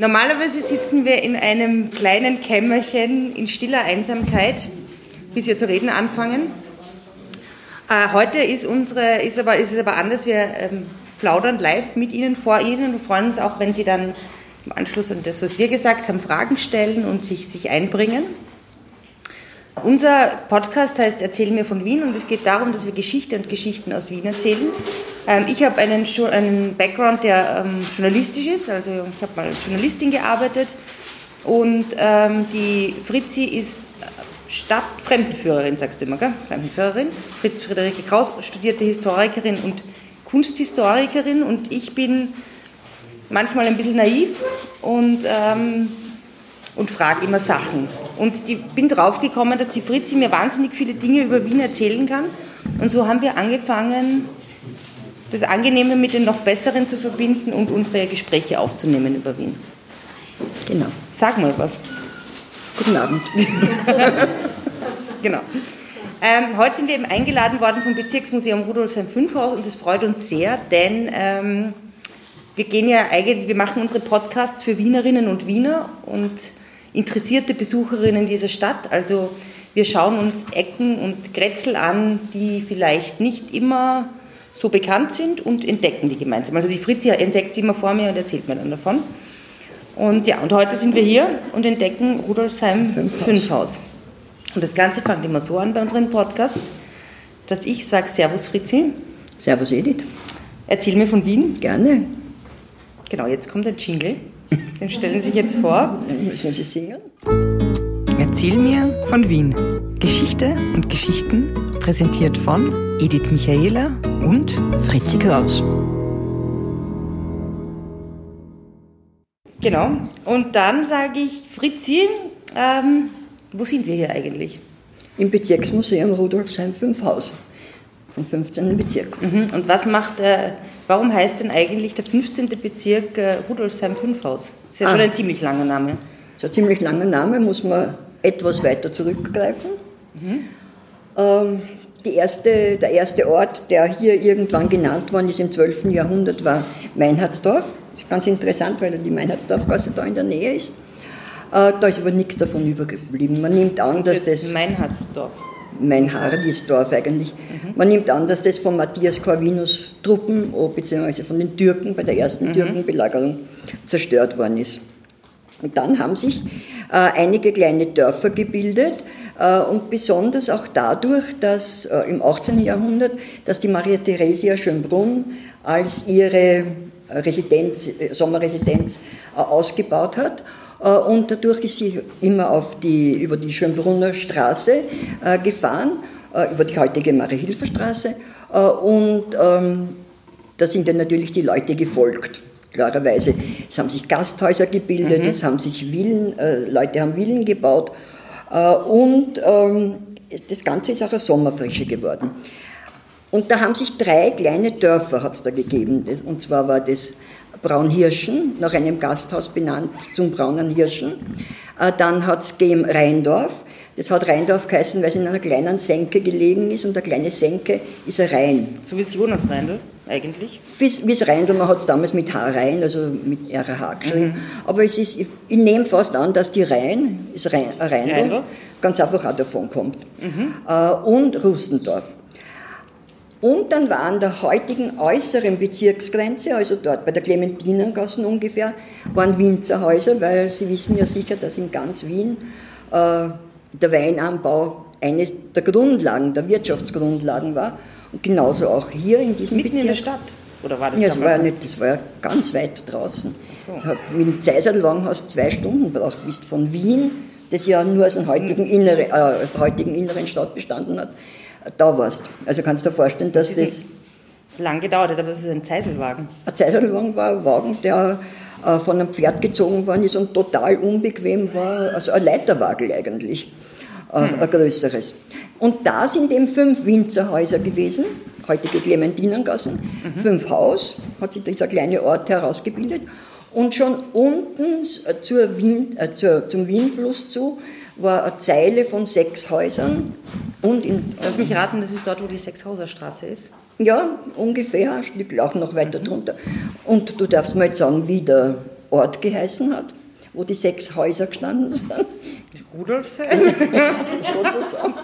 Normalerweise sitzen wir in einem kleinen Kämmerchen in stiller Einsamkeit, bis wir zu reden anfangen. Äh, heute ist, unsere, ist, aber, ist es aber anders. Wir ähm, plaudern live mit Ihnen, vor Ihnen und freuen uns auch, wenn Sie dann im Anschluss an das, was wir gesagt haben, Fragen stellen und sich, sich einbringen. Unser Podcast heißt Erzähl mir von Wien und es geht darum, dass wir Geschichte und Geschichten aus Wien erzählen. Ähm, ich habe einen, einen, Background, der ähm, journalistisch ist, also ich habe mal als Journalistin gearbeitet und ähm, die Fritzi ist Stadtfremdenführerin, sagst du immer, gell? Fremdenführerin. Fritz Friederike Kraus, studierte Historikerin und Kunsthistorikerin und ich bin manchmal ein bisschen naiv und ähm, und frage immer Sachen. Und die, bin draufgekommen, dass die Fritzi mir wahnsinnig viele Dinge über Wien erzählen kann. Und so haben wir angefangen, das Angenehme mit dem noch Besseren zu verbinden und unsere Gespräche aufzunehmen über Wien. Genau. Sag mal was. Guten Abend. genau. Ähm, heute sind wir eben eingeladen worden vom Bezirksmuseum Rudolfsheim-Fünfhaus und das freut uns sehr, denn ähm, wir gehen ja eigentlich, wir machen unsere Podcasts für Wienerinnen und Wiener und interessierte Besucherinnen dieser Stadt. Also wir schauen uns Ecken und Grätzel an, die vielleicht nicht immer so bekannt sind und entdecken die gemeinsam. Also die Fritzi entdeckt sie immer vor mir und erzählt mir dann davon. Und ja, und heute sind wir hier und entdecken Rudolfsheim Fünfhaus. Fünfhaus. Und das Ganze fängt immer so an bei unseren Podcasts, dass ich sage Servus Fritzi. Servus Edith. Erzähl mir von Wien. Gerne. Genau, jetzt kommt ein Jingle. Den stellen Sie sich jetzt vor. Müssen Sie singen? Erzähl mir von Wien. Geschichte und Geschichten präsentiert von Edith Michaela und Fritzi Kraus. Genau. Und dann sage ich, Fritzi, ähm, wo sind wir hier eigentlich? Im Bezirksmuseum Rudolfsheim 5 Haus vom 15. Bezirk. Mhm. Und was macht, äh, warum heißt denn eigentlich der 15. Bezirk äh, Rudolfsheim 5 Haus? Das ist ja ah. schon ein ziemlich langer Name. So ein ziemlich langer Name, muss man etwas weiter zurückgreifen. Mhm. Ähm, die erste, der erste Ort, der hier irgendwann genannt worden ist im 12. Jahrhundert, war Meinhardsdorf. Das ist ganz interessant, weil die Meinhardsdorfgasse da in der Nähe ist. Äh, da ist aber nichts davon übergeblieben. Man nimmt an, dass das. das Meinhardsdorf mein Hardisdorf eigentlich. Mhm. Man nimmt an, dass das von Matthias Corvinus Truppen, oh, beziehungsweise von den Türken bei der ersten mhm. Türkenbelagerung zerstört worden ist. Und dann haben sich äh, einige kleine Dörfer gebildet und besonders auch dadurch, dass äh, im 18. Jahrhundert, dass die Maria Theresia Schönbrunn als ihre Residenz, äh, Sommerresidenz äh, ausgebaut hat äh, und dadurch ist sie immer auf die, über die Schönbrunner Straße äh, gefahren, äh, über die heutige Marie-Hilfer-Straße. Und ähm, da sind dann natürlich die Leute gefolgt klarerweise. Es haben sich Gasthäuser gebildet, mhm. es haben sich Villen, äh, Leute haben Villen gebaut äh, und ähm, das Ganze ist auch eine Sommerfrische geworden. Und da haben sich drei kleine Dörfer hat's da gegeben. Und zwar war das Braunhirschen, nach einem Gasthaus benannt zum Braunen Hirschen. Äh, dann hat es gegeben Rheindorf. Das hat Rheindorf geheißen, weil es in einer kleinen Senke gelegen ist und eine kleine Senke ist ein Rhein. So wie es Jonas Rheindl eigentlich? Wie es Rheindl, man hat es damals mit H Rhein, also mit RH geschrieben. Mhm. Aber es ist, ich, ich nehme fast an, dass die Rhein, ist Rhein, Rheindl, Rheindl, ganz einfach auch davon kommt. Mhm. Äh, und Rustendorf. Und dann war an der heutigen äußeren Bezirksgrenze, also dort bei der Clementinengassen ungefähr, waren Winzerhäuser, weil Sie wissen ja sicher, dass in ganz Wien äh, der Weinanbau eine der Grundlagen, der Wirtschaftsgrundlagen war. Und genauso auch hier in diesem Mitten Bezirk. in der Stadt? Oder war das ja, das war, nicht, das war ja ganz weit draußen. So. mit dem Zeiserlwagen hast du zwei Stunden gebraucht, bis von Wien, das ja nur aus, dem heutigen hm. innere, äh, aus der heutigen inneren Stadt bestanden hat, da warst. Also kannst du dir vorstellen, dass das... das lang gedauert hat, aber das ist ein Zeiselwagen. Ein Zeiselwagen war ein Wagen, der äh, von einem Pferd gezogen worden ist und total unbequem war, also ein Leiterwagel eigentlich, äh, hm. ein größeres. Und da sind eben fünf Winzerhäuser gewesen, heutige Clementinengassen, mhm. fünf Haus, hat sich dieser kleine Ort herausgebildet. Und schon unten äh, zur Wien, äh, zur, zum Wienfluss zu war eine Zeile von sechs Häusern. Und in, Lass mich raten, das ist dort, wo die Sechshauserstraße ist? Ja, ungefähr, ein Stück auch noch weiter mhm. drunter. Und du darfst mal jetzt sagen, wie der Ort geheißen hat, wo die sechs Häuser gestanden sind. Rudolfsheim? sozusagen.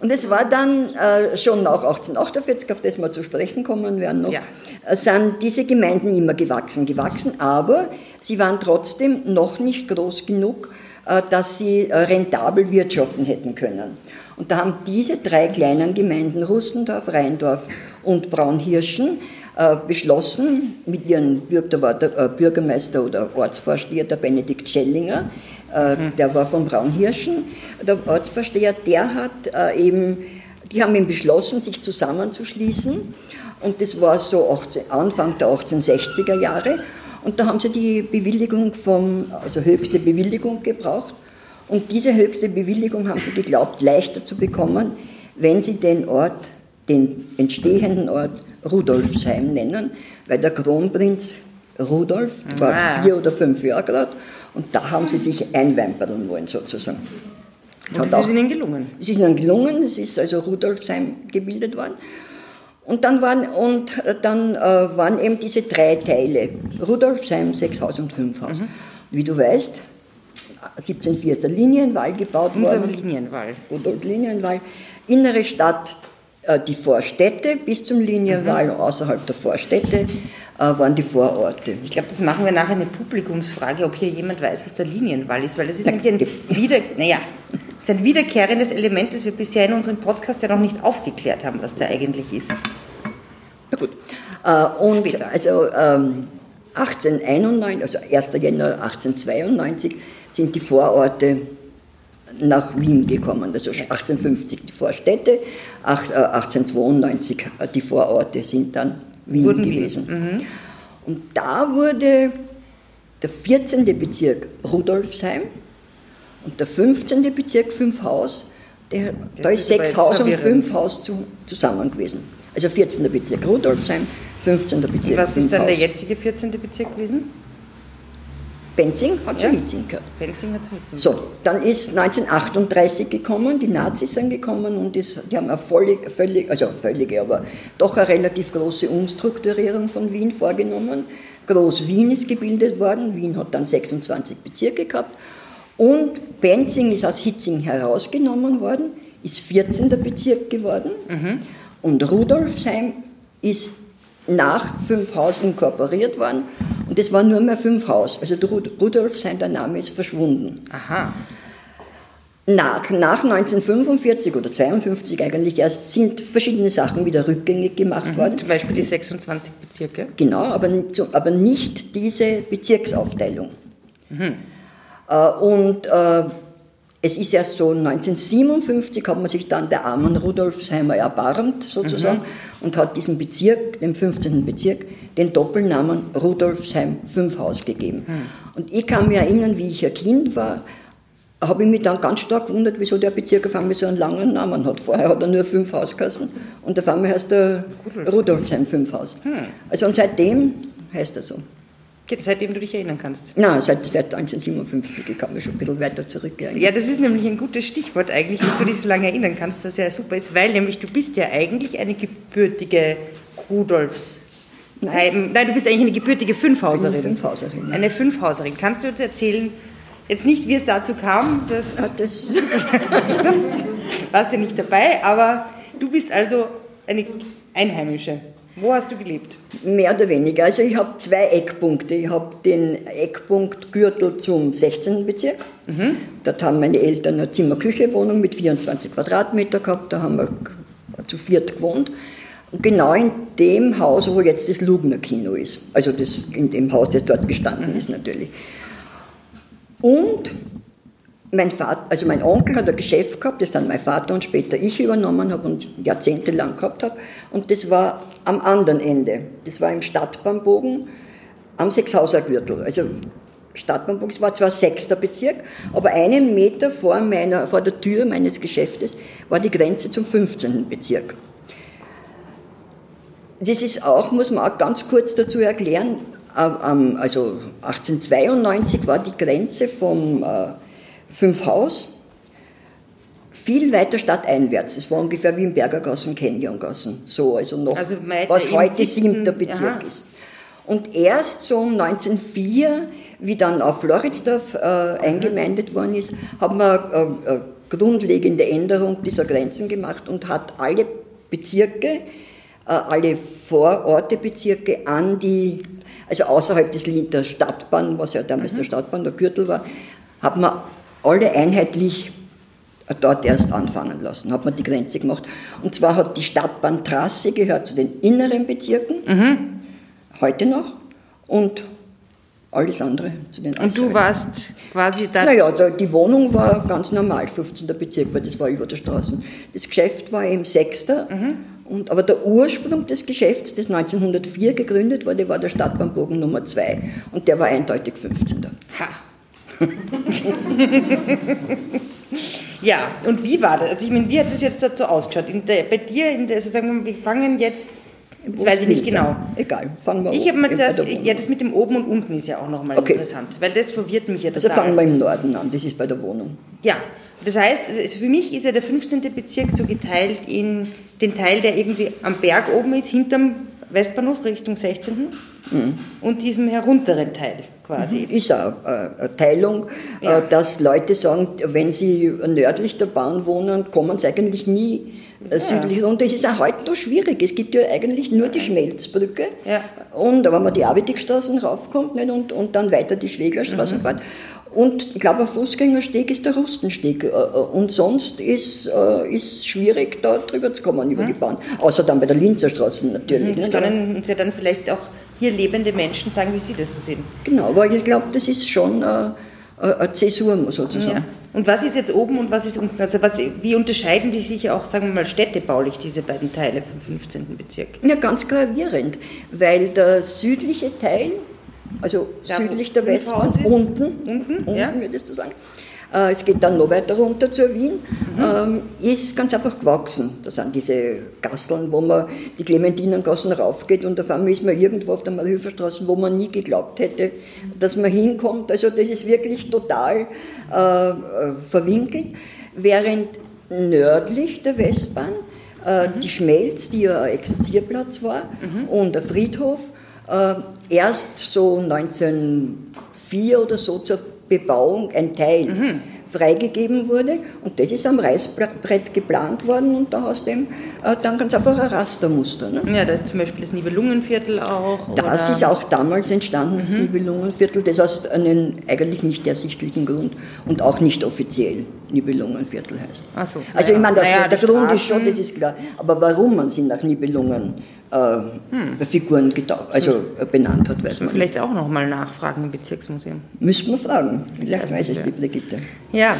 Und es war dann äh, schon nach 1848, auf das wir zu sprechen kommen werden noch, ja. äh, sind diese Gemeinden immer gewachsen, gewachsen, aber sie waren trotzdem noch nicht groß genug, äh, dass sie äh, rentabel wirtschaften hätten können. Und da haben diese drei kleinen Gemeinden, Rustendorf, Rheindorf und Braunhirschen, äh, beschlossen, mit äh, Bürgermeister oder Ortsvorsteher, der Benedikt Schellinger. Der war von Braunhirschen, der Ortsvorsteher, der hat eben, die haben eben beschlossen, sich zusammenzuschließen. Und das war so 18, Anfang der 1860er Jahre. Und da haben sie die Bewilligung vom, also höchste Bewilligung gebraucht. Und diese höchste Bewilligung haben sie geglaubt, leichter zu bekommen, wenn sie den Ort, den entstehenden Ort Rudolfsheim nennen, weil der Kronprinz Rudolf war ah. vier oder fünf Jahre gerade und da haben sie sich einwempern wollen sozusagen. Und das ist ihnen gelungen? Es ist ihnen gelungen, es ist also Rudolfsheim gebildet worden. Und dann waren, und dann, äh, waren eben diese drei Teile, Rudolfsheim, Sechshaus und Fünfhaus. Mhm. Wie du weißt, 1704 ist der Linienwall gebaut Unser worden. Unser Linienwall. Rudolf Linienwall. Innere Stadt äh, die Vorstädte bis zum Linienwall, mhm. außerhalb der Vorstädte äh, waren die Vororte. Ich glaube, das machen wir nachher eine Publikumsfrage, ob hier jemand weiß, was der Linienwall ist, weil das ist nämlich ein, wieder, naja, ist ein wiederkehrendes Element, das wir bisher in unserem Podcast ja noch nicht aufgeklärt haben, was der eigentlich ist. Na gut. Äh, und Später. also ähm, 1891, also 1. Januar 1892 sind die Vororte nach Wien gekommen, also 1850 die Vorstädte, 1892 äh, äh, die Vororte sind dann Wien Wurden gewesen. Mhm. Und da wurde der 14. Bezirk Rudolfsheim und der 15. Bezirk Fünfhaus, der, da ist sechs Haus und fünf Haus zu, zusammen gewesen. Also 14. Bezirk Rudolfsheim, 15. Bezirk und Was ist dann der jetzige 14. Bezirk gewesen? Benzing hat schon ja. Hitzing gehabt. Benzing hat schon Hitzing So, dann ist 1938 gekommen, die Nazis sind gekommen und ist, die haben eine völlig, völlig, also völlige, aber doch eine relativ große Umstrukturierung von Wien vorgenommen. Groß-Wien ist gebildet worden, Wien hat dann 26 Bezirke gehabt und Benzing ist aus Hitzing herausgenommen worden, ist 14. Bezirk geworden mhm. und Rudolfsheim ist nach Fünfhaus inkorporiert worden und es war nur mehr Fünfhaus. Also Rudolf, sein der Name ist verschwunden. Aha. Nach, nach 1945 oder 52 eigentlich erst sind verschiedene Sachen wieder rückgängig gemacht mhm, worden. Zum Beispiel die 26 Bezirke? Genau, aber, aber nicht diese Bezirksaufteilung. Mhm. Äh, und äh, es ist erst so 1957 hat man sich dann der armen Rudolfsheimer erbarmt sozusagen. Mhm und hat diesem Bezirk, dem 15. Bezirk, den Doppelnamen Rudolfsheim Fünfhaus gegeben. Hm. Und ich kann mich erinnern, wie ich ein Kind war, habe ich mich dann ganz stark gewundert, wieso der Bezirk auf einmal so einen langen Namen hat. Vorher hat er nur Fünfhaus geheißen und auf einmal heißt er Rudolfsheim Fünfhaus. Hm. Also und seitdem heißt er so. Seitdem du dich erinnern kannst? Nein, seit, seit 1957. Ich kann mich schon ein bisschen weiter zurück erinnern. Ja, das ist nämlich ein gutes Stichwort eigentlich, dass du dich so lange erinnern kannst, was ja super ist, weil nämlich du bist ja eigentlich eine gebürtige Rudolfs. Nein. Nein, du bist eigentlich eine gebürtige Fünfhauserin. Eine Fünfhauserin. Eine Fünfhauserin. Kannst du uns erzählen, jetzt nicht, wie es dazu kam, dass. Ja, das warst ja nicht dabei, aber du bist also eine Einheimische. Wo hast du gelebt? Mehr oder weniger. Also ich habe zwei Eckpunkte. Ich habe den Eckpunkt Gürtel zum 16. Bezirk. Mhm. Dort haben meine Eltern eine Zimmer-Küche-Wohnung mit 24 Quadratmeter gehabt. Da haben wir zu viert gewohnt. Und genau in dem Haus, wo jetzt das Lugner Kino ist. Also das, in dem Haus, das dort gestanden mhm. ist natürlich. Und mein Vater, also mein Onkel hat ein Geschäft gehabt, das dann mein Vater und später ich übernommen habe und jahrzehntelang gehabt habe. Und das war am anderen Ende. Das war im Stadtbahnbogen am Sechshauser Gürtel. Also Stadtbahnbogen, es war zwar sechster Bezirk, aber einen Meter vor, meiner, vor der Tür meines Geschäftes war die Grenze zum 15. Bezirk. Das ist auch, muss man auch ganz kurz dazu erklären, also 1892 war die Grenze vom äh, Fünfhaus viel weiter stadteinwärts. Es war ungefähr wie im Bergergassen, Canyongassen. So, also noch, also was heute siebter Bezirk aha. ist. Und erst so um 1904, wie dann auf Floridsdorf äh, eingemeindet worden ist, hat man äh, äh, grundlegende Änderung dieser Grenzen gemacht und hat alle Bezirke, äh, alle Vorortebezirke an die, also außerhalb des, der Stadtbahn, was ja damals mhm. der Stadtbahn, der Gürtel war, hat man alle einheitlich dort erst anfangen lassen, hat man die Grenze gemacht. Und zwar hat die Stadtbahntrasse gehört zu den inneren Bezirken, mhm. heute noch, und alles andere zu den Und du warst quasi da? Naja, die Wohnung war ganz normal, 15. Bezirk, weil das war über der Straße. Das Geschäft war im 6. Mhm. Und, aber der Ursprung des Geschäfts, das 1904 gegründet wurde, war der Stadtbahnbogen Nummer 2. Und der war eindeutig 15. Ha. Ja, und wie war das? Also ich meine, wie hat das jetzt dazu ausgeschaut? Der, bei dir, in der, also sagen wir, wir fangen jetzt das weiß ich nicht genau. Egal, fangen wir Ich habe mal zuerst, ja, das mit dem Oben und Unten ist ja auch nochmal okay. interessant, weil das verwirrt mich ja also total. Also fangen wir im Norden an, das ist bei der Wohnung. Ja, das heißt, für mich ist ja der 15. Bezirk so geteilt in den Teil, der irgendwie am Berg oben ist, hinterm Westbahnhof Richtung 16. Mhm. und diesem herunteren Teil quasi. Mhm. Ist auch eine Teilung, ja. Äh, dass Leute sagen, wenn sie nördlich der Bahn wohnen, kommen sie eigentlich nie äh, ja. südlich runter. Es ist auch heute noch schwierig. Es gibt ja eigentlich nur die Schmelzbrücke. Ja. Und wenn man die Avitikstraßen raufkommt nicht, und, und dann weiter die Schweglerstraße mhm. fährt. Und ich glaube, ein Fußgängersteg ist der Rustensteg. Äh, und sonst ist es schwierig, da drüber zu kommen über mhm. die Bahn. Außer dann bei der Linzer Straße natürlich. Das können Sie dann vielleicht auch hier lebende Menschen sagen, wie sie das so sehen. Genau, aber ich glaube, das ist schon eine, eine Zäsur sozusagen. Ja. Und was ist jetzt oben und was ist unten? Also was, wie unterscheiden die sich auch, sagen wir mal, städtebaulich, diese beiden Teile vom 15. Bezirk? Ja, ganz gravierend, weil der südliche Teil, also da, südlich der Westbahn, unten, unten, unten ja. würdest du sagen, äh, es geht dann noch weiter runter zur Wien, mhm. Ähm, ist ganz einfach gewachsen. Das sind diese Gasteln, wo man die Clementinengassen raufgeht und auf einmal ist man irgendwo auf der Malhöferstraße, wo man nie geglaubt hätte, dass man hinkommt. Also das ist wirklich total äh, äh verwinkelt. Während nördlich der Westbahn äh, mhm. die Schmelz, die ja ein Exerzierplatz war, mhm. und der Friedhof, äh, erst so 1904 oder so zur Bebauung ein Teil mhm. freigegeben wurde und das ist am Reißbrett geplant worden und da hast du eben dann ganz einfach ein Rastermuster. Ne? Ja, da ist zum Beispiel das Nibelungenviertel auch. Das oder? ist auch damals entstanden, das mhm. Nibelungenviertel, das aus einem eigentlich nicht ersichtlichen Grund und auch nicht offiziell Nibelungenviertel heißt. Ach so, also ja. ich meine, naja, der Grund Straßen. ist schon, das ist klar, aber warum man sie nach Nibelungen äh, hm. Figuren also äh, benannt hat, weiß man. Vielleicht auch noch mal nachfragen im Bezirksmuseum. Müssen wir fragen. Vielleicht weiß es die Brigitte. Ja.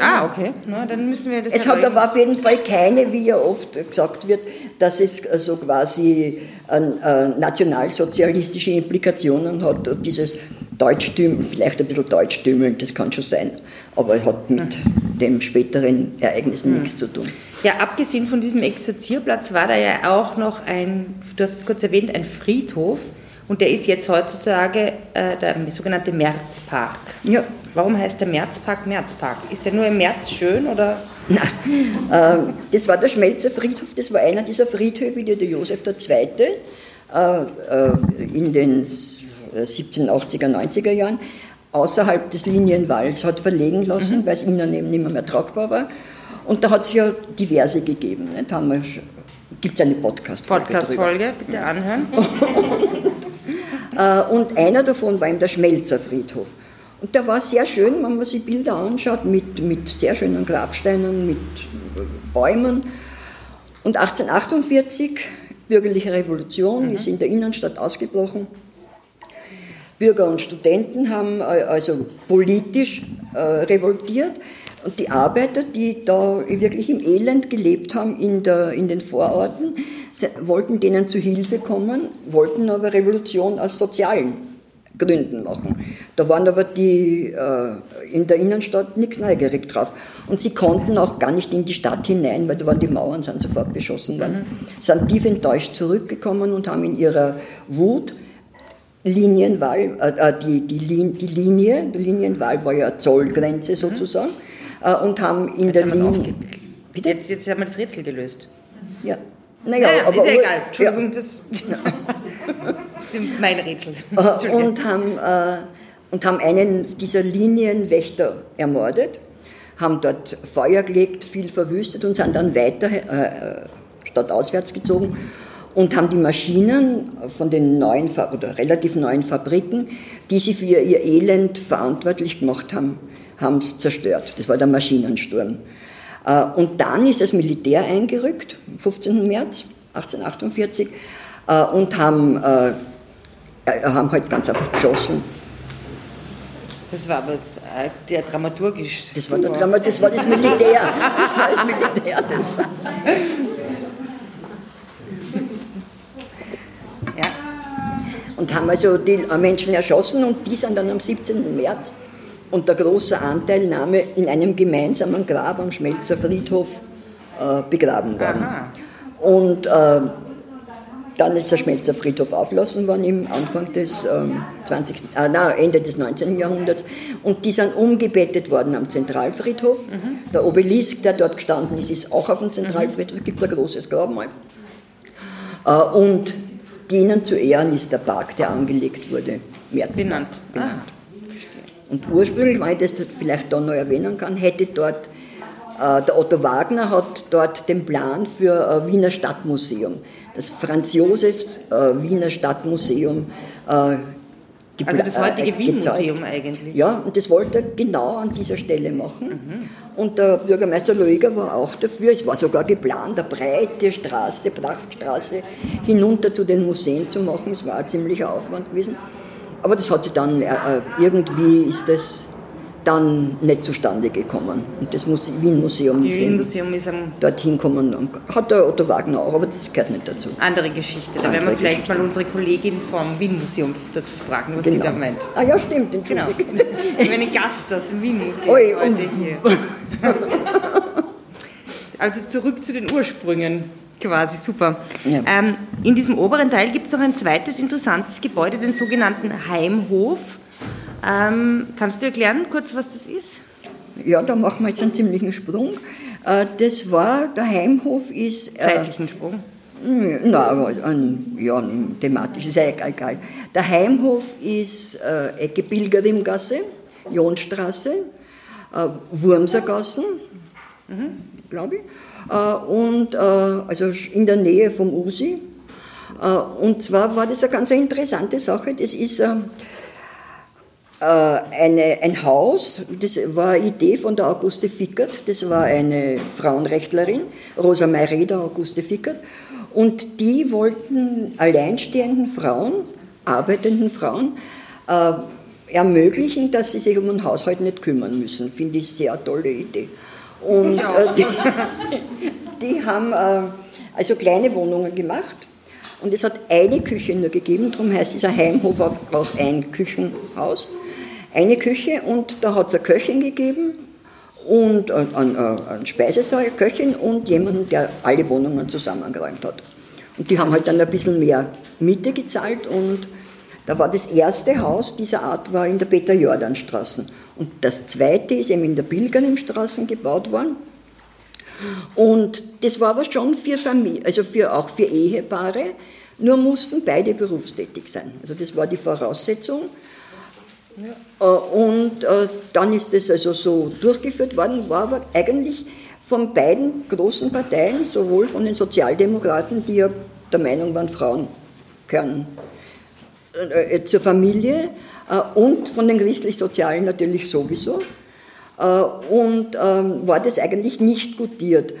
Ah, okay. Na, dann müssen wir das. Es hat aber auf jeden Fall keine, wie ja oft gesagt wird, dass es so also quasi äh, nationalsozialistische Implikationen hat. Und dieses Deutschtüm, vielleicht ein bisschen Deutschtümeln, das kann schon sein, aber hat mit hm. dem späteren Ereignissen hm. nichts zu tun. Ja, abgesehen von diesem Exerzierplatz war da ja auch noch ein, du hast es kurz erwähnt, ein Friedhof. Und der ist jetzt heutzutage äh, der sogenannte Märzpark. Ja. Warum heißt der Märzpark Märzpark? Ist der nur im März schön oder? Nein, äh, das war der Schmelzer Friedhof, das war einer dieser Friedhöfe, die der Josef II. Äh, äh, in den 1780er, 90er Jahren außerhalb des Linienwalls hat verlegen lassen, mhm. weil es innen eben nicht mehr tragbar war. Und da hat es ja diverse gegeben. Ne? Da gibt es eine Podcast-Folge. Podcast-Folge, bitte anhören. Äh, und einer davon war eben der Schmelzer Friedhof. Und der war sehr schön, wenn man sich Bilder anschaut, mit, mit sehr schönen Grabsteinen, mit Bäumen. Und 1848, bürgerliche Revolution, mhm. ist in der Innenstadt ausgebrochen. Bürger und Studenten haben äh, also politisch äh, revoltiert. Und die Arbeiter, die da wirklich im Elend gelebt haben in, der, in den Vororten, wollten denen zu Hilfe kommen, wollten aber Revolution aus sozialen Gründen machen. Da waren aber die äh, in der Innenstadt nichts neugierig drauf. Und sie konnten auch gar nicht in die Stadt hinein, weil da waren die Mauern, sind sofort beschossen worden. Mhm. Sind tief enttäuscht zurückgekommen und haben in ihrer Wut Linienwahl, äh, äh die, die, die Linie, die Linienwahl war ja Zollgrenze sozusagen, mhm und haben in jetzt der Linie. Jetzt, jetzt haben wir das Rätsel gelöst. Ja. Naja, naja aber. Ist ja egal. Entschuldigung, ja. das. ist mein Rätsel. und haben, äh, und haben einen dieser Linienwächter ermordet, haben dort Feuer gelegt, viel verwüstet und sind dann weiter äh, stadtauswärts gezogen und haben die Maschinen von den neuen oder relativ neuen Fabriken, die sie für ihr Elend verantwortlich gemacht haben, haben es zerstört. Das war der Maschinensturm. Äh, und dann ist das Militär eingerückt, am 15. März 1848, äh, und haben, äh, haben halt ganz einfach geschossen. Das war aber das, der dramaturgisch. Das war, der Drama, das war das Militär. Das war das Militär. Das. Ja. Und haben also die Menschen erschossen und die sind dann am 17. März unter großer Anteilnahme in einem gemeinsamen Grab am Schmelzer Friedhof äh, begraben worden. Aha. Und äh, dann ist der Schmelzer Friedhof aufgelassen worden im Anfang des ähm, 20. Äh, na, Ende des 19. Jahrhunderts. Und die sind umgebettet worden am Zentralfriedhof. Mhm. Der Obelisk, der dort gestanden ist, ist auch auf dem Zentralfriedhof. Da gibt es ein großes Grabmal. Äh, und denen zu Ehren ist der Park, der angelegt wurde, März benannt. benannt. Ah. Und ursprünglich, weil ich das vielleicht da noch erwähnen kann, hätte dort, äh, der Otto Wagner hat dort den Plan für äh, Wiener Stadtmuseum, das Franz Josefs äh, Wiener Stadtmuseum äh, also das heutige äh, Wien-Museum eigentlich. Ja, und das wollte er genau an dieser Stelle machen. Mhm. Und der Bürgermeister Lueger war auch dafür. Es war sogar geplant, eine breite Straße, Prachtstraße hinunter zu den Museen zu machen. Es war ein ziemlicher Aufwand gewesen. Aber das hat sich dann, äh, irgendwie ist das dann nicht zustande gekommen. Und das Wien-Museum ist, Wien -Museum ist dorthin gekommen. Hat der Otto Wagner auch, aber das gehört nicht dazu. Andere Geschichte. Da Andere werden wir vielleicht Geschichte. mal unsere Kollegin vom Wien-Museum dazu fragen, was genau. sie da meint. Ah ja, stimmt. Genau. Wir haben einen Gast aus dem Wien-Museum heute hier. also zurück zu den Ursprüngen. Quasi, super. Ja. Ähm, in diesem oberen Teil gibt es noch ein zweites interessantes Gebäude, den sogenannten Heimhof. Ähm, kannst du erklären kurz, was das ist? Ja, da machen wir jetzt einen ziemlichen Sprung. Äh, das war, der Heimhof ist... Äh, Zeitlichen Sprung? Nein, aber ein, ja, thematisch ist ja egal. Der Heimhof ist äh, Ecke Pilgerimgasse, Jonstraße, äh, Wurmsergassen, mhm. glaube ich. Äh, und, äh, also in der Nähe vom Usi. Äh, und zwar war das eine ganz interessante Sache. Das ist eine, ein Haus, das war eine Idee von der Auguste Fickert, das war eine Frauenrechtlerin, Rosa Mayreda Auguste Fickert, und die wollten alleinstehenden Frauen, arbeitenden Frauen, ermöglichen, dass sie sich um ein Haushalt nicht kümmern müssen. Finde ich sehr tolle Idee. Und äh, die, die, haben äh, also kleine Wohnungen gemacht. Und es hat eine Küche nur gegeben, darum heißt dieser Heimhof auch ein Küchenhaus. Eine Küche und da hat es eine Köchin gegeben und einen, einen Speisesaal, eine Köchin und jemanden, der alle Wohnungen zusammengeräumt hat. Und die haben halt dann ein bisschen mehr Miete gezahlt und da war das erste Haus dieser Art war in der Peter-Jordan-Straße. Und das zweite ist eben in der Pilgerimstraße gebaut worden. Und das war aber schon für Familie, also für, auch für Ehepaare, nur mussten beide berufstätig sein. Also das war die Voraussetzung. Ja. Äh, und äh, dann ist das also so durchgeführt worden, war aber eigentlich von beiden großen Parteien, sowohl von den Sozialdemokraten, die ja der Meinung waren, Frauen gehören äh, zur Familie, und von den christlich-sozialen natürlich sowieso. Äh, und ähm, war das eigentlich nicht gutiert.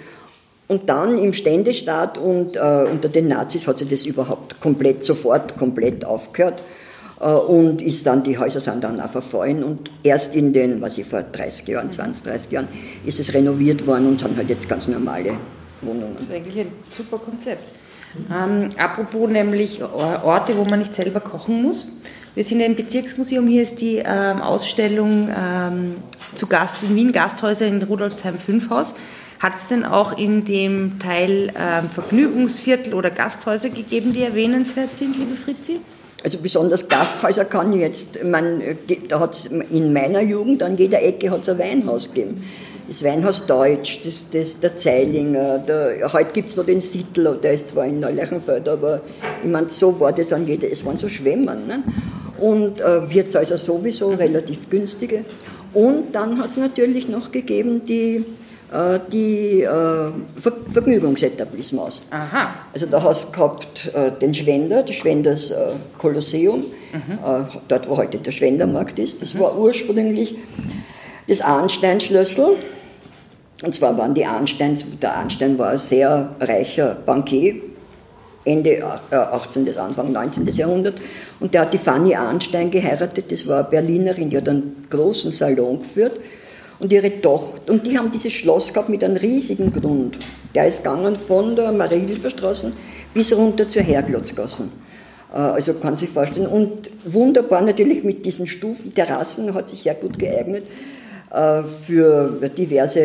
Und dann im Ständestaat und äh, unter den Nazis hat sich das überhaupt komplett, sofort komplett aufgehört. und ist dann, die Häuser sind dann auch verfallen und erst in den, was ich vor 30 Jahren, 20, 30 Jahren, ist es renoviert worden und haben halt jetzt ganz normale Wohnungen. Das ist eigentlich ein super Konzept. Ähm, apropos nämlich Orte, wo man nicht selber kochen muss. Wir sind im Bezirksmuseum, hier ist die ähm, Ausstellung ähm, zu Gast in Wien, Gasthäuser in Rudolfsheim 5 Haus. Hat es denn auch in dem Teil ähm, Vergnügungsviertel oder Gasthäuser gegeben, die erwähnenswert sind, liebe Fritzi? Also besonders Gasthäuser kann jetzt, man, da hat in meiner Jugend an jeder Ecke hat es ein Weinhaus gegeben. das Weinhaus Deutsch, das, das, der Zeilinger, der, heute gibt es noch den Sittler, der ist zwar in Neuleichenfeld, aber ich meine, so war das an jeder, es waren so Schwämmen. Ne? Und äh, wird also sowieso relativ günstige. Und dann hat es natürlich noch gegeben die, äh, die äh, Ver Vergnügungsetablissements. Aha. Also da hast du gehabt äh, den Schwender, das Schwenders äh, Kolosseum, mhm. Äh, dort wo heute der Schwendermarkt ist. Das mhm. war ursprünglich das Arnstein-Schlössl und zwar waren die Arnsteins, der Arnstein war ein sehr reicher Bankier, Ende 18. bis Anfang 19. Jahrhundert. Und der hat die Fanny Arnstein geheiratet, das war eine Berlinerin, die hat einen großen Salon geführt. Und ihre Tochter, und die haben dieses Schloss gehabt mit einem riesigen Grund. Der ist gegangen von der Marie-Hilfer-Straße bis runter zur Herglotzgassen. Äh, also kann sich vorstellen. Und wunderbar natürlich mit diesen Stufen, Terrassen, hat sich sehr gut geeignet äh, für diverse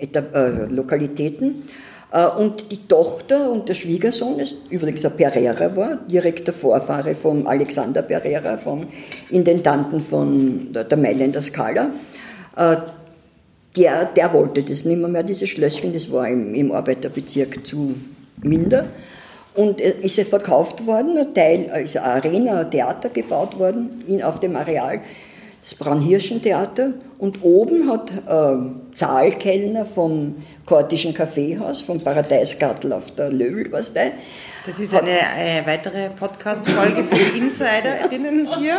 äh, Lokalitäten. Äh, und die Tochter und der Schwiegersohn ist übrigens ein Pereira war, direkter Vorfahre von Alexander Pereira, vom Intendanten von der Mailänder Skala. Äh, der, der wollte das nicht mehr, mehr, dieses Schlösschen, das war im, im Arbeiterbezirk zu minder. Und ist er verkauft worden, ein Teil, also eine Arena, ein Theater gebaut worden in, auf dem Areal das Braunhirschentheater und oben hat äh, Zahlkellner vom Kortischen Kaffeehaus, vom Paradeisgartel auf der Löwel, was da. Das ist eine, eine weitere Podcast-Folge für die Insiderinnen hier.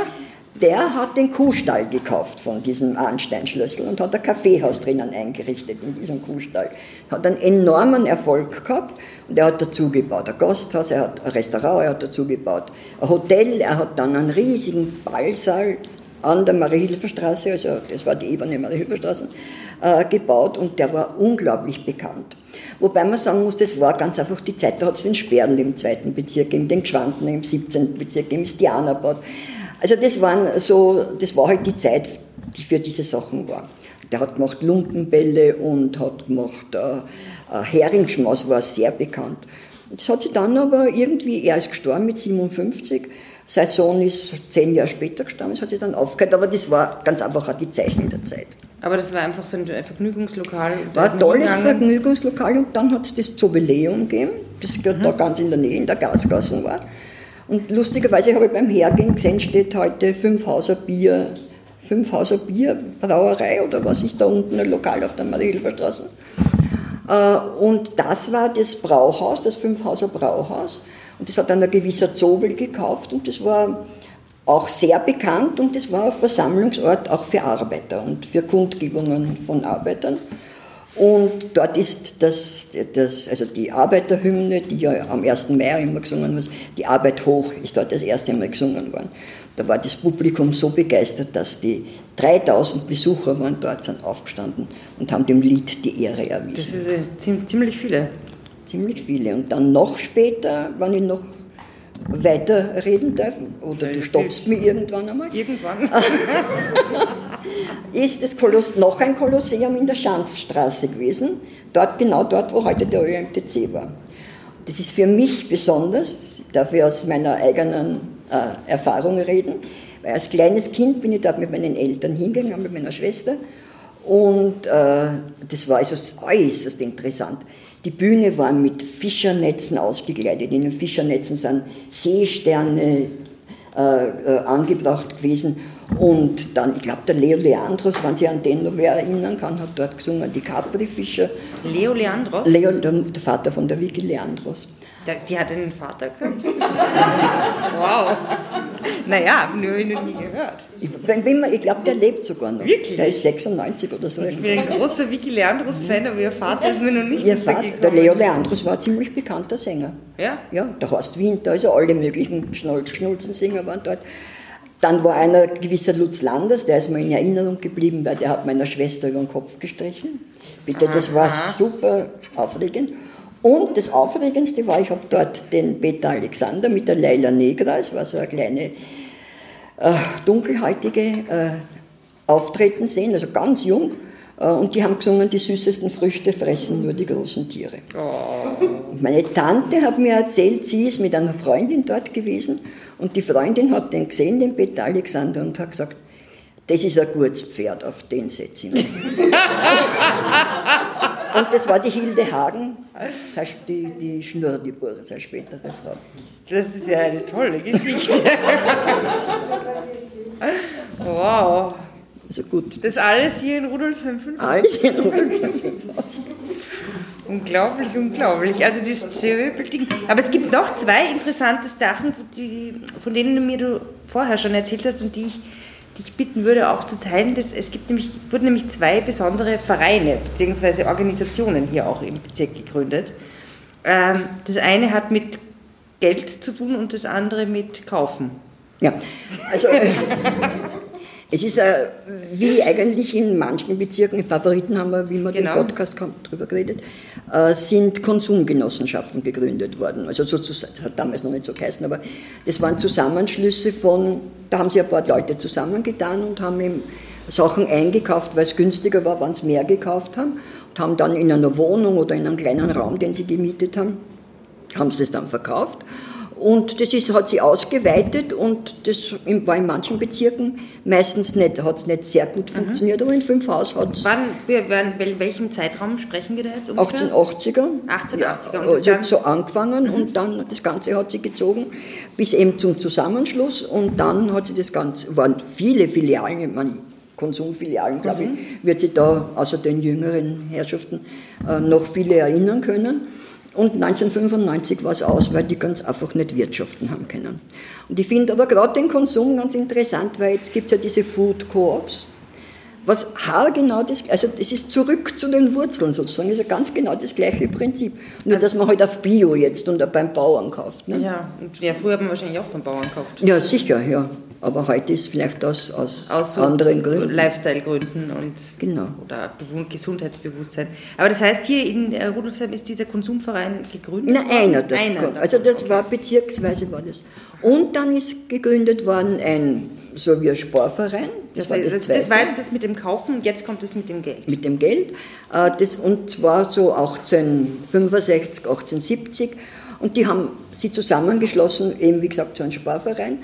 Der hat den Kuhstall gekauft von diesem Arnstein-Schlüssel und hat ein Kaffeehaus drinnen eingerichtet in diesem Kuhstall. Hat einen enormen Erfolg gehabt und er hat dazu gebaut ein Gasthaus, er hat ein Restaurant, er hat dazu gebaut ein Hotel, er hat dann einen riesigen Ballsaal an der Marie-Hilfer-Straße, also das war die ebene Marie-Hilfer-Straße, äh, gebaut und der war unglaublich bekannt. Wobei man sagen muss, das war ganz einfach die Zeit, da hat es den Sperrl im zweiten Bezirk, gegeben, den Gschwanden im 17. Bezirk, im Stianerbad. Also das, waren so, das war halt die Zeit, die für diese Sachen war. Der hat gemacht Lumpenbälle und hat gemacht äh, äh Heringsschmaus, war sehr bekannt. Das hat sich dann aber irgendwie, er ist gestorben mit 57, sein Sohn ist zehn Jahre später gestorben, es hat sich dann aufgehört, aber das war ganz einfach auch die Zeichen der Zeit. Aber das war einfach so ein Vergnügungslokal? War ein tolles Vergnügungslokal und dann hat es das Zobeleum gegeben, das mhm. da ganz in der Nähe, in der Gasgassen war. Und lustigerweise habe ich beim Hergehen gesehen, steht heute Fünfhauser Bier, Fünfhauser Bier Brauerei oder was ist da unten ein Lokal auf der Mariehilfer Straße. Äh, und das war das Brauhaus, das Fünfhauser Brauhaus. Und das hat dann ein gewisser Zobel gekauft und das war auch sehr bekannt und das war ein Versammlungsort auch für Arbeiter und für Kundgebungen von Arbeitern. Und dort ist das, das, also die Arbeiterhymne, die ja am 1. Mai immer gesungen wird, die Arbeit hoch, ist dort das erste Mal gesungen worden. Da war das Publikum so begeistert, dass die 3000 Besucher waren dort, sind aufgestanden und haben dem Lied die Ehre erwiesen. Das ist ziemlich viele ziemlich viele. Und dann noch später, wenn ich noch weiterreden darf, oder du stoppst mich irgendwann einmal. Irgendwann. ist das Koloss noch ein Kolosseum in der Schanzstraße gewesen, dort, genau dort, wo heute der ÖMTC war. Das ist für mich besonders, ich darf ich aus meiner eigenen äh, Erfahrung reden, weil als kleines Kind bin ich dort mit meinen Eltern hingegangen, mit meiner Schwester, und äh, das war also äußerst interessant. Die Bühne war mit Fischernetzen ausgekleidet. In den Fischernetzen sind Seesterne äh, äh, angebracht gewesen. Und dann, ich glaube, der Leo Leandros, wenn sich an den noch wer erinnern kann, hat dort gesungen, die Capri-Fischer. Leo Leandros? Leo, der, der Vater von der Vicky Leandros. Die hat einen Vater gehabt? wow. Naja, nur ich noch nie gehört. Ich, ich glaube, der lebt sogar noch. Wirklich? Der ist 96 oder so. Ich bin ein großer Vicky Leandros-Fan, aber ihr Vater ist mir noch nicht ihr Vater, Der Leo Leandros war ein ziemlich bekannter Sänger. Ja? Ja, der Horst Winter, also alle möglichen Schnulzensänger waren dort. Dann war einer gewisser Lutz Landers, der ist mir in Erinnerung geblieben, weil der hat meiner Schwester über den Kopf gestrichen. Bitte, das war super aufregend. Und das Aufregendste war, ich habe dort den Peter Alexander mit der Leila Negra, es war so eine kleine äh, dunkelhäutige äh, auftreten sehen, also ganz jung. Äh, und die haben gesungen, die süßesten Früchte fressen nur die großen Tiere. Oh. Meine Tante hat mir erzählt, sie ist mit einer Freundin dort gewesen und die Freundin hat den gesehen, den Peter Alexander, und hat gesagt, das ist ein gutes Pferd, auf den setze ich mich. Und das war die Hilde Hagen, die, die Schnurrdiebur, seine spätere Frau. Das ist ja eine tolle Geschichte. wow. Also gut. Das alles hier in Rudolfsheim 5 Alles in Rudolfsheim 5 Unglaublich, unglaublich. Also das Zwiebelting. Aber es gibt noch zwei interessante Sachen, die, von denen du mir vorher schon erzählt hast und die ich dich bitten würde, auch zu teilen. Das, es gibt nämlich, wurden nämlich zwei besondere Vereine bzw. Organisationen hier auch im Bezirk gegründet. Ähm, das eine hat mit Geld zu tun und das andere mit Kaufen. Ja, also äh, es ist äh, wie eigentlich in manchen Bezirken, Favoriten haben wir, wie wir genau. den Podcast haben, darüber geredet, äh, sind Konsumgenossenschaften gegründet worden. Also sozusagen, das hat damals noch nicht so geheißen, aber das waren Zusammenschlüsse von, da haben sich ein paar Leute zusammengetan und haben eben Sachen eingekauft, weil es günstiger war, wenn sie mehr gekauft haben und haben dann in einer Wohnung oder in einem kleinen Raum, den sie gemietet haben, haben sie es dann verkauft und das ist, hat sich ausgeweitet und das war in manchen Bezirken meistens nicht, hat es nicht sehr gut mhm. funktioniert, aber in fünf Haus hat es. Wann, in welchem Zeitraum sprechen wir da jetzt ungefähr? 1880er. 1880er. Ja, und das hat so angefangen mhm. und dann das Ganze hat sich gezogen bis eben zum Zusammenschluss und dann hat sich das Ganze, waren viele Filialen, ich meine, Konsumfilialen, Konsum. glaube ich, wird sich da außer den jüngeren Herrschaften äh, noch viele erinnern können. Und 1995 war es aus, weil die ganz einfach nicht wirtschaften haben können. Und ich finde aber gerade den Konsum ganz interessant, weil jetzt gibt es ja diese Food Co-ops, was haargenau das, also das ist zurück zu den Wurzeln sozusagen, ist ja ganz genau das gleiche Prinzip. Nur, dass man halt auf Bio jetzt und beim Bauern kauft. Ne? Ja, und ja, früher haben wir wahrscheinlich auch beim Bauern gekauft. Ja, sicher, ja. Aber heute ist vielleicht aus, aus, aus so anderen Gründen. Lifestyle-Gründen und genau. oder Gesundheitsbewusstsein. Aber das heißt, hier in äh, Rudolfsheim ist dieser Konsumverein gegründet? Na, einer. Das einer also das war bezirksweise war das. Und dann ist gegründet worden ein, so wie ein Sportverein. Das, das, war, das, das, das war jetzt das mit dem Kaufen, jetzt kommt es mit dem Geld. Mit dem Geld. Äh, das, und zwar so 1865, 1870. Und die haben sie zusammengeschlossen, eben wie gesagt, zu einem Sparverein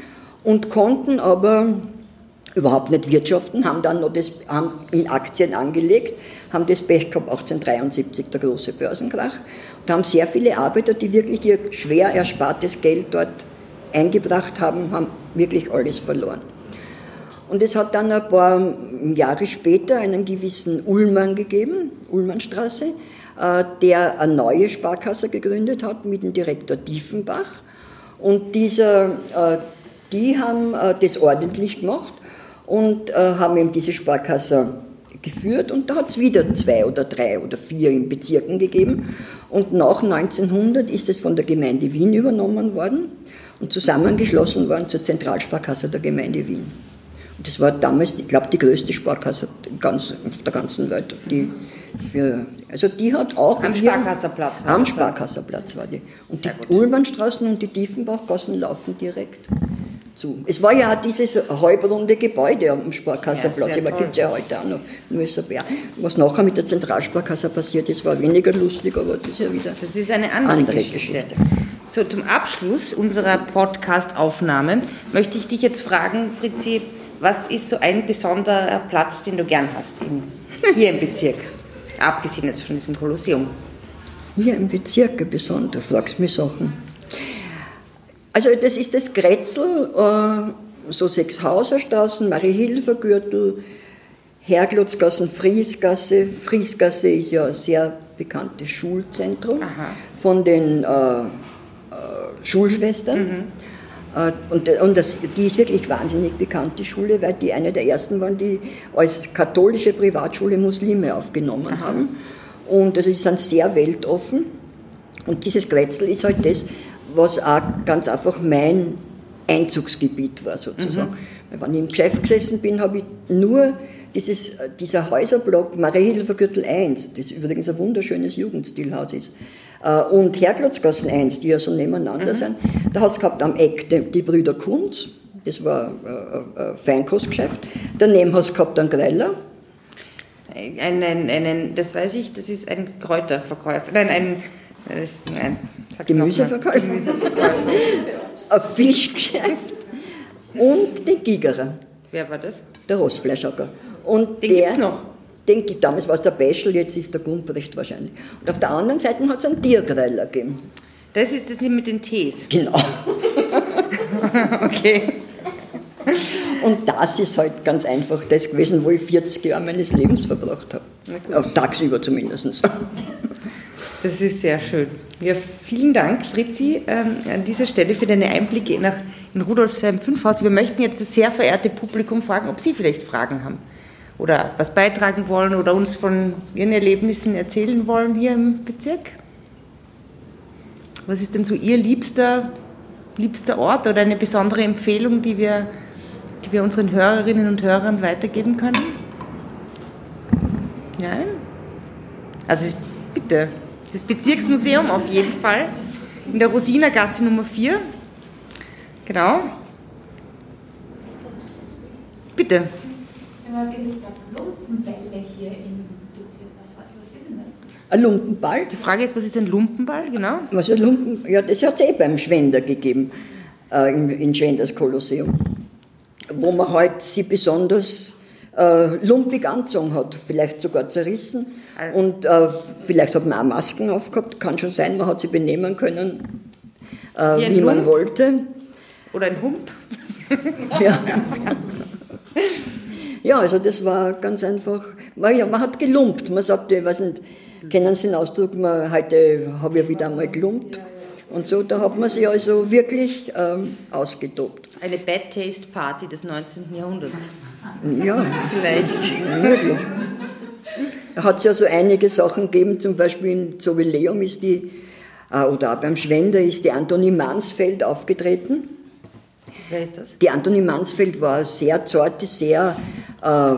und konnten aber überhaupt nicht wirtschaften, haben dann noch das, haben in Aktien angelegt, haben das Pech gehabt, 1873 der große Börsenkrach. Und haben sehr viele Arbeiter, die wirklich ihr schwer erspartes Geld dort eingebracht haben, haben wirklich alles verloren. Und es hat dann ein paar Jahre später einen gewissen Ullmann gegeben, Ullmannstraße, äh, der eine neue Sparkasse gegründet hat mit dem Direktor Diefenbach. Und dieser äh, die haben äh, das ordentlich gemacht und äh, haben eben diese Sparkasse geführt und da hat es wieder zwei oder drei oder vier in Bezirken gegeben. Und nach 1900 ist es von der Gemeinde Wien übernommen worden und zusammengeschlossen worden zur Zentralsparkasse der Gemeinde Wien. Und das war damals, ich glaube, die größte Sparkasse ganz, auf der ganzen Welt. Die für, also die hat auch... Am Sparkasserplatz war Am Sparkasserplatz war die. Und die Ullmannstraßen und die Tiefenbachgassen laufen direkt zu. Es war ja dieses halbrunde Gebäude am Sparkasserplatz, ja, aber gibt es ja heute auch noch, nur so. Was nachher mit der Zentralsparkasse passiert ist, war weniger lustig, aber das ist ja wieder Das ist eine andere, andere Geschichte. Geschichte. So, zum Abschluss unserer Podcast-Aufnahme möchte ich dich jetzt fragen, Fritzi, was ist so ein besonderer Platz, den du gern hast in, hier im Bezirk, abgesehen jetzt von diesem Kolosseum? Hier im Bezirk ein besonderer, fragst mich Sachen. Also das ist das Grätzl, äh, so sechs Hauserstraßen, Marie-Hilfer-Gürtel, Herglotzgassen, Friesgasse. Friesgasse ist ja ein sehr bekanntes Schulzentrum Aha. von den äh, äh, Schulschwestern. Mhm. Äh, und, und das, die ist wirklich wahnsinnig bekannt, die Schule, weil die eine der ersten waren, die als katholische Privatschule Muslime aufgenommen Aha. haben. Und also sie sind sehr weltoffen. Und dieses Grätzl ist halt das, was auch ganz einfach mein Einzugsgebiet war sozusagen. Mhm. Wenn ich im Geschäft gesessen bin, habe ich nur dieses, dieser Häuserblock Mariehilfergürtel 1, das übrigens ein wunderschönes Jugendstilhaus ist, äh, und Herklotzgassen 1, die ja so nebeneinander mhm. sind, da hast du gehabt am Eck die, die Brüder Kunz, das war äh, ein Feinkostgeschäft, daneben hast du gehabt einen Greller, einen, einen, das weiß ich, das ist ein Kräuterverkäufer, nein, ein nein, Gemüseverkäufer. Gemüseverkäufer. Ein Fischgeschäft und den Gigerer. Wer war das? Der Rostfleischhacker. Und Den der, gibt's noch? Den gibt damals war es der Beschel, jetzt ist der Gumprecht wahrscheinlich. Und auf der anderen Seite hat es einen Tiergreiler gegeben. Das ist das hier mit den Tees. Genau. Okay. Und das ist halt ganz einfach das gewesen, wo ich 40 Jahre meines Lebens verbracht habe. Äh, Tagsüber zumindest. Das ist sehr schön. Ja, vielen Dank, Fritzi, ähm, an dieser Stelle für deine Einblicke nach, in Rudolfsheim 5 Haus. Wir möchten jetzt das sehr verehrte Publikum fragen, ob Sie vielleicht Fragen haben oder was beitragen wollen oder uns von Ihren Erlebnissen erzählen wollen hier im Bezirk. Was ist denn so Ihr liebster, liebster Ort oder eine besondere Empfehlung, die wir, die wir unseren Hörerinnen und Hörern weitergeben können? Nein? Also bitte. Das Bezirksmuseum auf jeden Fall. In der Rosinergasse Nummer 4. Genau. Bitte. Immer geht es da Lumpenbälle hier im Bezirk. Was, was ist denn das? Ein Lumpenball. Die Frage ist, was ist ein Lumpenball? Genau. Was ein Lumpen, ja, das hat es eh beim Schwender gegeben, äh, im, in Schwenders Kolosseum. Wo man halt sie besonders äh, lumpig angezogen hat, vielleicht sogar zerrissen. Und äh, vielleicht hat man auch Masken aufgehabt, kann schon sein, man hat sie benehmen können, äh, Wie wie man Lump? wollte. Oder ein Hump. Ja. ja, also das war ganz einfach, man, ja, man hat gelumpt. Man sagte, ich weiß nicht, kennen Sie den Ausdruck, man, heute habe ich wieder einmal gelumpt. Und so, da hat man sich also wirklich ähm, ausgetobt. Eine Bad Taste Party des 19. Jahrhunderts. Ja, Vielleicht. möglich. Da hat es ja so einige Sachen gegeben, zum Beispiel in Zovileum ist die, äh, oder auch beim Schwender ist die Antonie Mansfeld aufgetreten. Wer ist das? Die Antonie Mansfeld war sehr zarte, sehr, äh,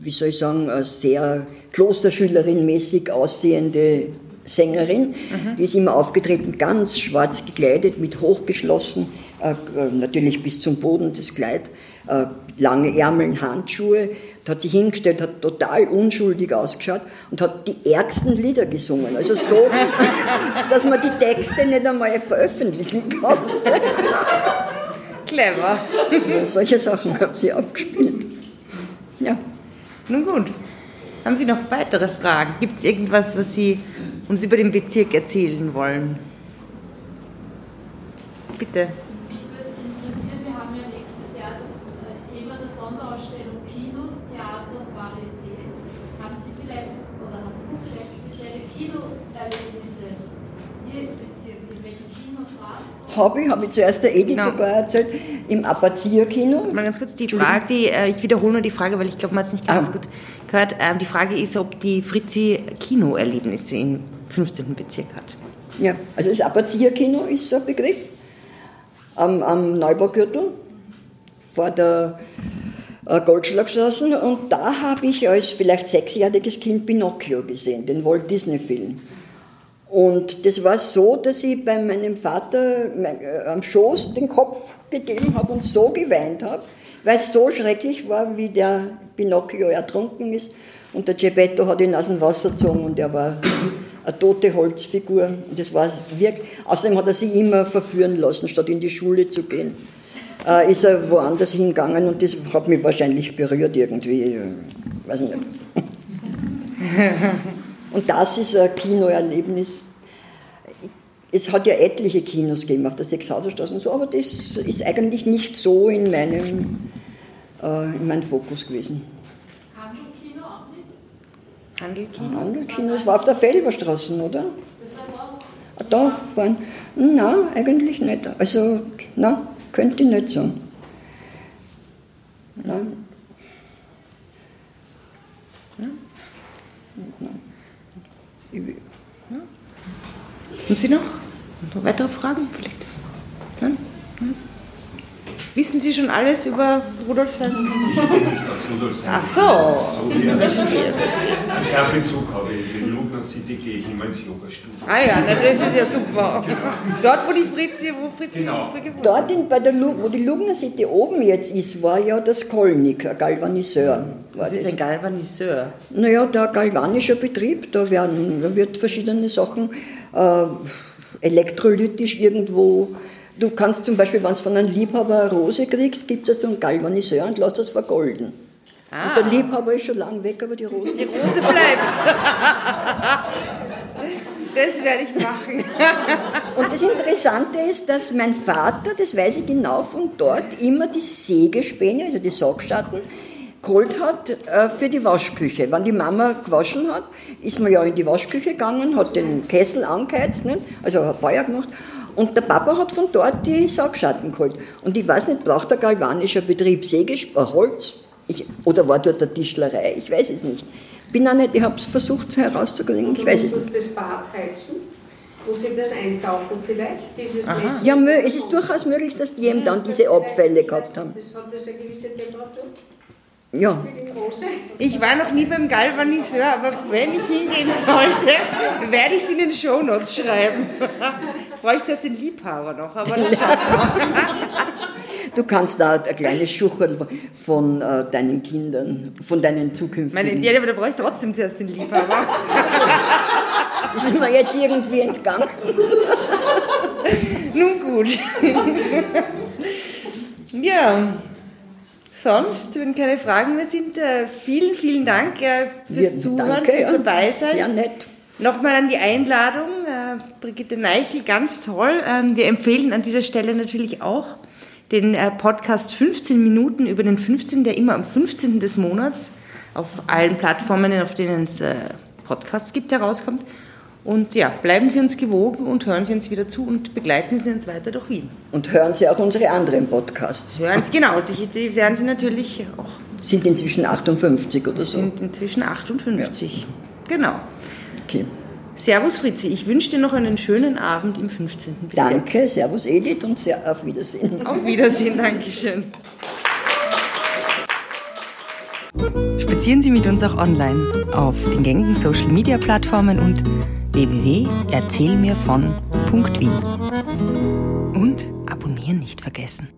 wie soll ich sagen, eine sehr Klosterschülerin-mäßig aussehende Sängerin. Die ist immer aufgetreten, ganz schwarz gekleidet, mit hochgeschlossen, äh, äh, natürlich bis zum Boden das Kleid, äh, lange Ärmeln, Handschuhe. Hat sich hingestellt, hat total unschuldig ausgeschaut und hat die ärgsten Lieder gesungen. Also so, dass man die Texte nicht einmal veröffentlichen kann. Clever. Also solche Sachen haben sie abgespielt. Ja. Nun gut. Haben Sie noch weitere Fragen? Gibt es irgendwas, was Sie uns über den Bezirk erzählen wollen? Bitte. Mich würde interessieren, wir haben ja nächstes Jahr das, das Thema der Sonderausstellung Kinos, Theater und Varietés. Haben Sie vielleicht, oder hast du vielleicht spezielle Kinoerlebnisse hier im Bezirk? In welchen Kinos warst du? Habe ich, habe ich zuerst der Edith Genau. sogar erzählt, im Apazia-Kino. Mal ganz kurz die Frage, die, äh, ich wiederhole nur die Frage, weil ich glaube, man hat es nicht ganz Ah. gut gehört. Ähm, die Frage ist, ob die Fritzi Kinoerlebnisse im 15. Bezirk hat. Ja, also das Apazia-Kino ist so ein Begriff. Am, am Neubaugürtel vor der äh, Goldschlagstraße. Und da habe ich als vielleicht sechsjähriges Kind Pinocchio gesehen, den Walt Disney-Film. Und das war so, dass ich bei meinem Vater äh, am Schoß den Kopf gegeben habe und so geweint habe, weil es so schrecklich war, wie der Pinocchio ertrunken ist. Und der Geppetto hat ihn aus dem Wasser gezogen und er war eine tote Holzfigur. Und das war wirklich. Außerdem hat er sich immer verführen lassen, statt in die Schule zu gehen. Äh, ist er woanders hingegangen und das hat mich wahrscheinlich berührt irgendwie. äh, Weiß nicht. Und das ist ein Kinoerlebnis. Es hat ja etliche Kinos gegeben auf der Sechshauserstraße und so, aber das ist eigentlich nicht so in meinem, äh, in meinem Fokus gewesen. Handelkino auch nicht? Handelkino? Handelkino, das war auf der Felberstraße, oder? Das war. Ah, Da fahren. Nein, eigentlich nicht. Also, nein, könnte ich nicht sagen. Nein. Ich, Haben Sie noch? noch weitere Fragen vielleicht? Nein? Wissen Sie schon alles über Rudolfsheim? Nicht aus Rudolfsheim. Ach so. So wie Einen Kaffeezug habe ich. In Lugner City gehe ich immer ins Yogastudio. Ah ja, na, das ist ja super. Dort, wo die Fritzi, wo Fritzi Genau. Dort, in, bei der Lu wo die Lugner City oben jetzt ist, war ja das Kolnik, ein Galvaniseur. War Das ist ein Galvaniseur. Naja, der galvanischer Betrieb, da, werden, da wird verschiedene Sachen äh, elektrolytisch irgendwo Du kannst zum Beispiel, wenn du von einem Liebhaber eine Rose kriegst, gibt es so einen Galvaniseur und lässt das vergolden. Ah. Und der Liebhaber ist schon lange weg, aber die Rose... Die Rose bleibt. Das werde ich machen. Und das Interessante ist, dass mein Vater, das weiß ich genau, von dort immer die Sägespäne, also die Sackschatten, geholt hat äh, für die Waschküche. Wenn die Mama gewaschen hat, ist man ja in die Waschküche gegangen, hat den Kessel angeheizt, nicht? also ein Feuer gemacht und der Papa hat von dort die Saugschatten geholt. Und ich weiß nicht, braucht der galvanischer Betrieb Sägesp äh, Holz? Ich, oder war dort eine Tischlerei? Ich weiß es nicht. Bin auch nicht, ich habe es versucht herauszukriegen, ich weiß es nicht. das Bad heizen? Wo Sie das eintauchen vielleicht, dieses Messer? Ja, es ist durchaus möglich, dass die eben dann diese Abfälle gehabt haben. Das hat das eine gewisse Temperatur? Ja. Ich war noch nie beim Galvaniseur, aber wenn ich hingehen sollte, werde ich es in den Shownotes schreiben. Bräuchte erst den Liebhaber noch, aber das Du kannst da ein kleines Schuchel von äh, deinen Kindern, von deinen zukünftigen. Meine, ja, aber da brauche ich trotzdem zuerst den Liebhaber. Das ist mir jetzt irgendwie entgangen. Nun gut. ja sonst, wenn keine Fragen mehr sind, äh, vielen, vielen Dank äh, fürs ja, Zuhören, danke, fürs Dabeisein. Sehr nett. Nochmal an die Einladung, äh, Brigitte Neichel, ganz toll. Ähm, wir empfehlen an dieser Stelle natürlich auch den Podcast 15 Minuten über den 15., der immer am 15. des Monats auf allen Plattformen, auf denen es Podcasts gibt, herauskommt. Und ja, bleiben Sie uns gewogen und hören Sie uns wieder zu und begleiten Sie uns weiter durch Wien. Und hören Sie auch unsere anderen Podcasts. Hören Sie, genau, die, die werden Sie natürlich auch. Sind inzwischen 58 oder so? Sind inzwischen 58. Ja. Genau. Okay. Servus Fritzi, ich wünsche dir noch einen schönen Abend im 15. Bezirk. Danke, Servus Edith und sehr, auf Wiedersehen. Auf Wiedersehen, Dankeschön. Spazieren Sie mit uns auch online auf den gängigen Social Media Plattformen und www.erzählmirvon.wien. Und abonnieren nicht vergessen.